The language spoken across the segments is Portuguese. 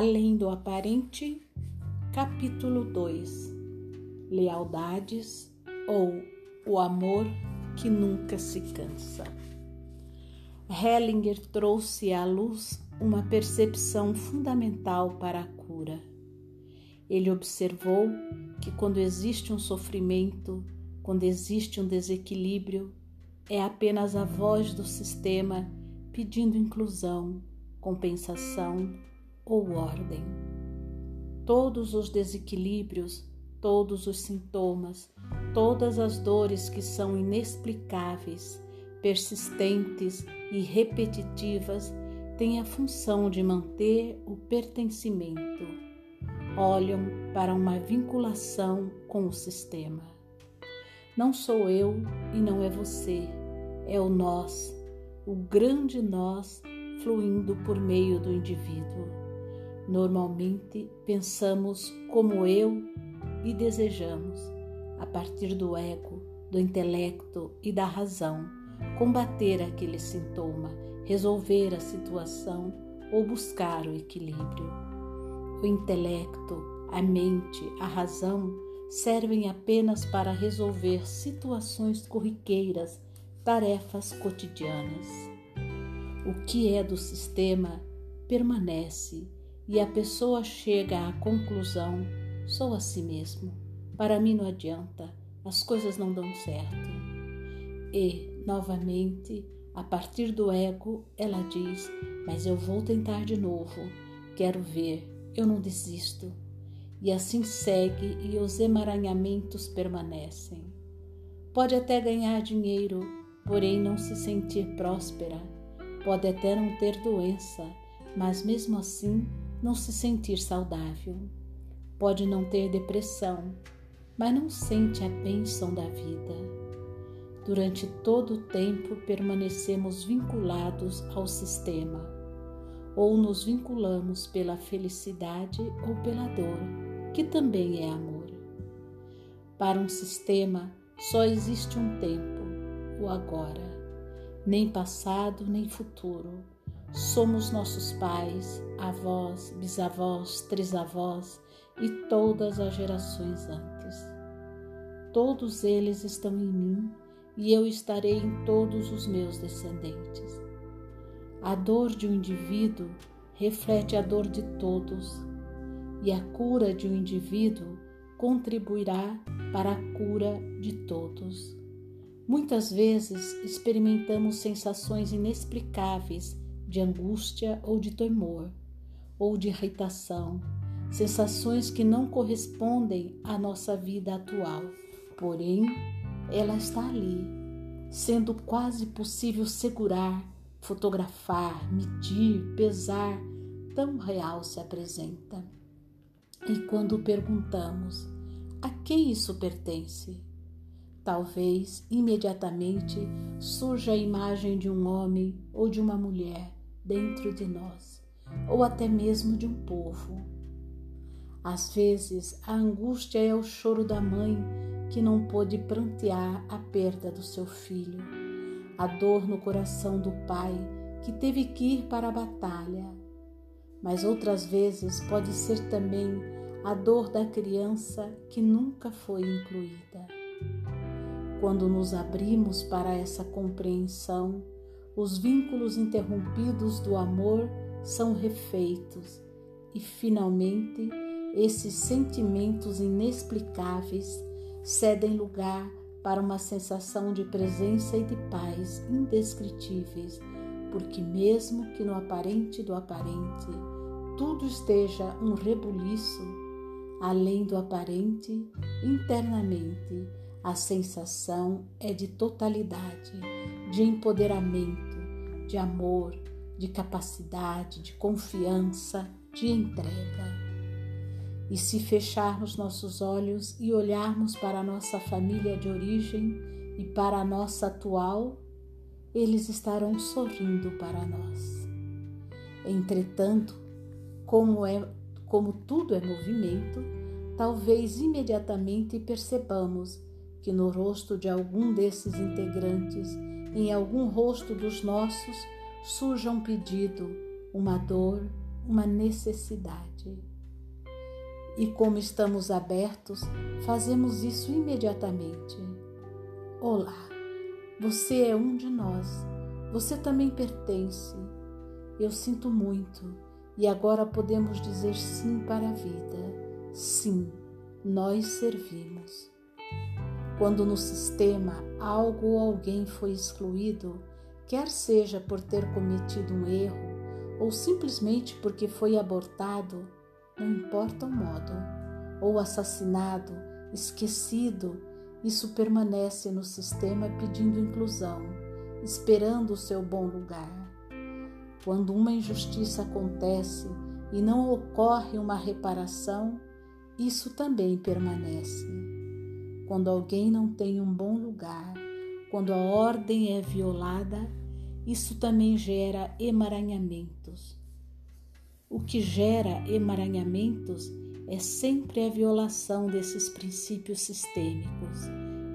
Além do aparente, capítulo 2 Lealdades ou o amor que nunca se cansa. Hellinger trouxe à luz uma percepção fundamental para a cura. Ele observou que quando existe um sofrimento, quando existe um desequilíbrio, é apenas a voz do sistema pedindo inclusão, compensação ou ordem. Todos os desequilíbrios, todos os sintomas, todas as dores que são inexplicáveis, persistentes e repetitivas têm a função de manter o pertencimento. Olham para uma vinculação com o sistema. Não sou eu e não é você, é o nós, o grande nós fluindo por meio do indivíduo. Normalmente pensamos como eu e desejamos, a partir do ego, do intelecto e da razão, combater aquele sintoma, resolver a situação ou buscar o equilíbrio. O intelecto, a mente, a razão servem apenas para resolver situações corriqueiras, tarefas cotidianas. O que é do sistema permanece e a pessoa chega à conclusão: sou a si mesmo. Para mim não adianta, as coisas não dão certo. E, novamente, a partir do ego, ela diz: Mas eu vou tentar de novo, quero ver, eu não desisto. E assim segue e os emaranhamentos permanecem. Pode até ganhar dinheiro, porém não se sentir próspera. Pode até não ter doença, mas mesmo assim não se sentir saudável. Pode não ter depressão, mas não sente a bênção da vida. Durante todo o tempo permanecemos vinculados ao sistema, ou nos vinculamos pela felicidade ou pela dor, que também é amor. Para um sistema só existe um tempo, o agora, nem passado nem futuro Somos nossos pais, avós, bisavós, trisavós e todas as gerações antes. Todos eles estão em mim e eu estarei em todos os meus descendentes. A dor de um indivíduo reflete a dor de todos, e a cura de um indivíduo contribuirá para a cura de todos. Muitas vezes experimentamos sensações inexplicáveis de angústia ou de temor, ou de irritação, sensações que não correspondem à nossa vida atual. Porém, ela está ali, sendo quase possível segurar, fotografar, medir, pesar, tão real se apresenta. E quando perguntamos a quem isso pertence, talvez imediatamente surja a imagem de um homem ou de uma mulher dentro de nós, ou até mesmo de um povo. Às vezes, a angústia é o choro da mãe que não pôde prantear a perda do seu filho, a dor no coração do pai que teve que ir para a batalha. Mas outras vezes pode ser também a dor da criança que nunca foi incluída. Quando nos abrimos para essa compreensão, os vínculos interrompidos do amor são refeitos. E, finalmente, esses sentimentos inexplicáveis cedem lugar para uma sensação de presença e de paz indescritíveis, porque, mesmo que no aparente do aparente tudo esteja um rebuliço, além do aparente, internamente, a sensação é de totalidade, de empoderamento de amor, de capacidade, de confiança, de entrega. E se fecharmos nossos olhos e olharmos para a nossa família de origem e para a nossa atual, eles estarão sorrindo para nós. Entretanto, como é como tudo é movimento, talvez imediatamente percebamos que no rosto de algum desses integrantes em algum rosto dos nossos surja um pedido, uma dor, uma necessidade. E como estamos abertos, fazemos isso imediatamente. Olá, você é um de nós, você também pertence. Eu sinto muito e agora podemos dizer sim para a vida. Sim, nós servimos. Quando no sistema algo ou alguém foi excluído, quer seja por ter cometido um erro ou simplesmente porque foi abortado, não importa o modo, ou assassinado, esquecido, isso permanece no sistema pedindo inclusão, esperando o seu bom lugar. Quando uma injustiça acontece e não ocorre uma reparação, isso também permanece. Quando alguém não tem um bom lugar, quando a ordem é violada, isso também gera emaranhamentos. O que gera emaranhamentos é sempre a violação desses princípios sistêmicos: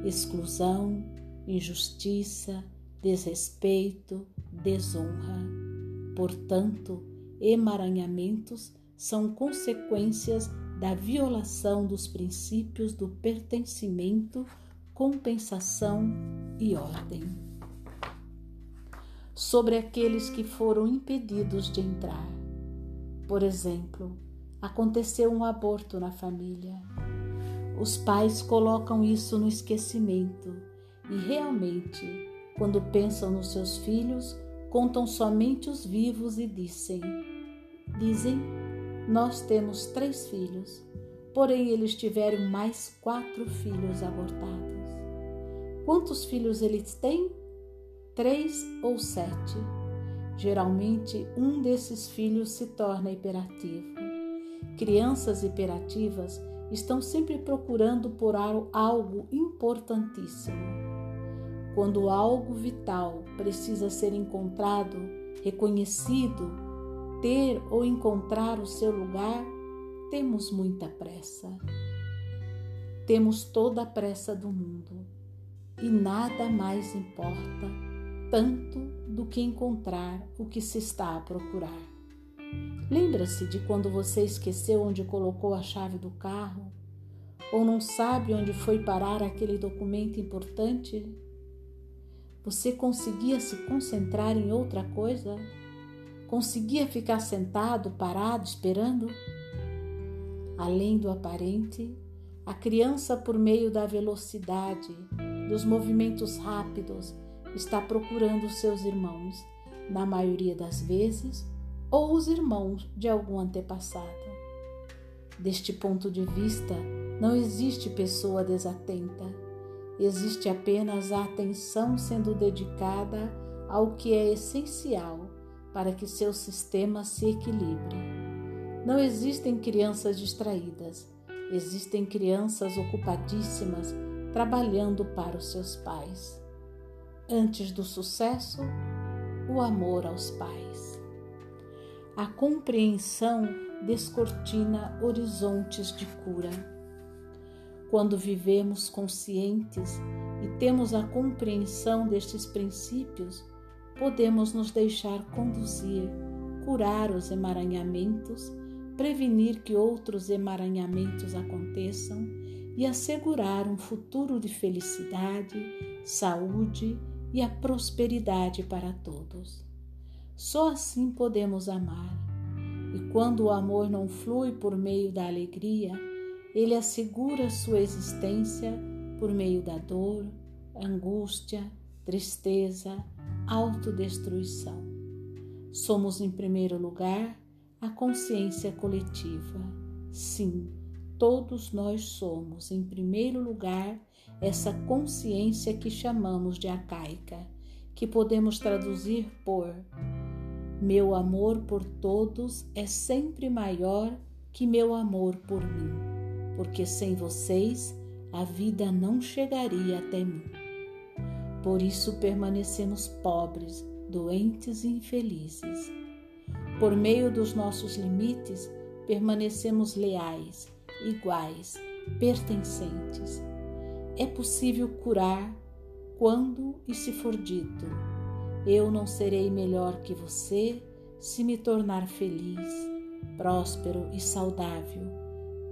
exclusão, injustiça, desrespeito, desonra. Portanto, emaranhamentos são consequências da violação dos princípios do pertencimento, compensação e ordem. Sobre aqueles que foram impedidos de entrar. Por exemplo, aconteceu um aborto na família. Os pais colocam isso no esquecimento e realmente, quando pensam nos seus filhos, contam somente os vivos e dizem: Dizem, nós temos três filhos, porém eles tiveram mais quatro filhos abortados. Quantos filhos eles têm? Três ou sete. Geralmente, um desses filhos se torna hiperativo. Crianças hiperativas estão sempre procurando por algo importantíssimo. Quando algo vital precisa ser encontrado, reconhecido, ter ou encontrar o seu lugar, temos muita pressa. Temos toda a pressa do mundo e nada mais importa tanto do que encontrar o que se está a procurar. Lembra-se de quando você esqueceu onde colocou a chave do carro? Ou não sabe onde foi parar aquele documento importante? Você conseguia se concentrar em outra coisa? Conseguia ficar sentado, parado, esperando? Além do aparente, a criança, por meio da velocidade, dos movimentos rápidos, está procurando seus irmãos, na maioria das vezes, ou os irmãos de algum antepassado. Deste ponto de vista, não existe pessoa desatenta, existe apenas a atenção sendo dedicada ao que é essencial para que seu sistema se equilibre. Não existem crianças distraídas, existem crianças ocupadíssimas trabalhando para os seus pais. Antes do sucesso, o amor aos pais. A compreensão descortina horizontes de cura. Quando vivemos conscientes e temos a compreensão destes princípios, podemos nos deixar conduzir, curar os emaranhamentos, prevenir que outros emaranhamentos aconteçam e assegurar um futuro de felicidade, saúde e a prosperidade para todos. Só assim podemos amar. E quando o amor não flui por meio da alegria, ele assegura sua existência por meio da dor, angústia, tristeza, autodestruição. Somos, em primeiro lugar, a consciência coletiva. Sim, todos nós somos, em primeiro lugar, essa consciência que chamamos de arcaica, que podemos traduzir por meu amor por todos é sempre maior que meu amor por mim, porque sem vocês a vida não chegaria até mim. Por isso permanecemos pobres, doentes e infelizes. Por meio dos nossos limites, permanecemos leais, iguais, pertencentes. É possível curar quando e se for dito eu não serei melhor que você se me tornar feliz, próspero e saudável.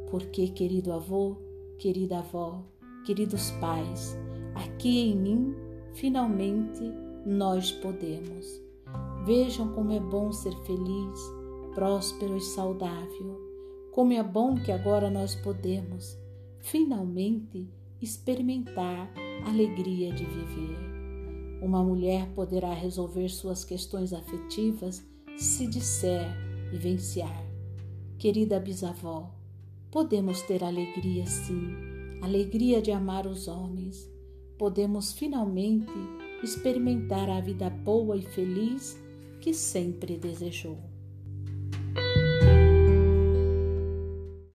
Porque, querido avô, querida avó, queridos pais, aqui em mim, finalmente, nós podemos. Vejam como é bom ser feliz, próspero e saudável. Como é bom que agora nós podemos, finalmente, experimentar a alegria de viver. Uma mulher poderá resolver suas questões afetivas se disser vivenciar. Querida bisavó, podemos ter alegria sim, alegria de amar os homens. Podemos finalmente experimentar a vida boa e feliz que sempre desejou.